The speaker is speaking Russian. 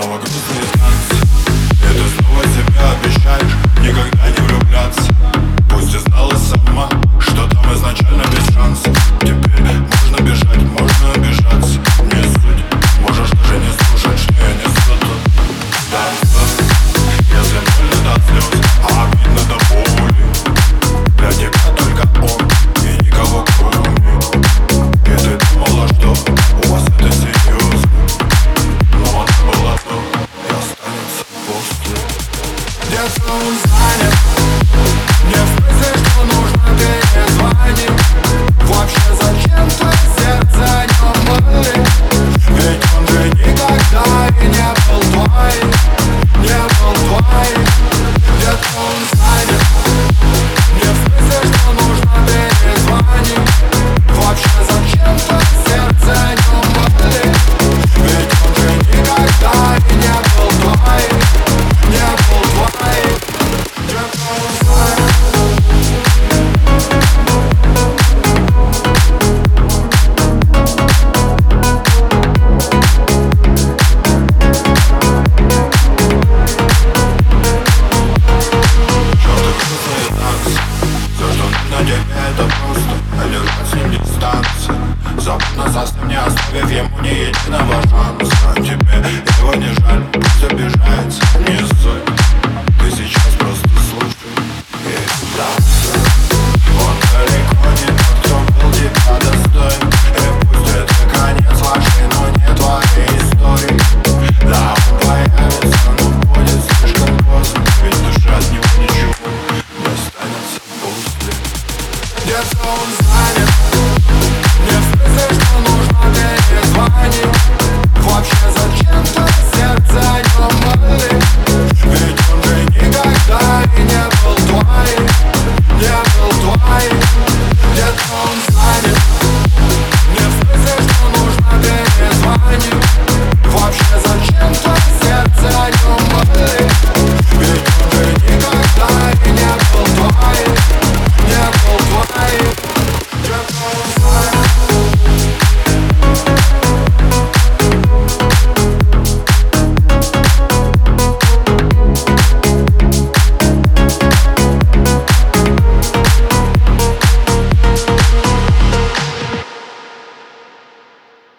снова грустный танцы. И ты снова себя обещаешь никогда не влюбляться. занят Не в смысле, что нужно перезвонить Вообще Ведь ему ни единого шанса Тебе его не жаль, пусть обижается Не стой, ты сейчас просто слушай. И да. Он далеко не тот, кто был тебя достоин. И пусть это конец вашей, но не твоей истории. Да, он появится, но будет слишком поздно. Ведь душа от него ничего не останется после. Где-то он занят.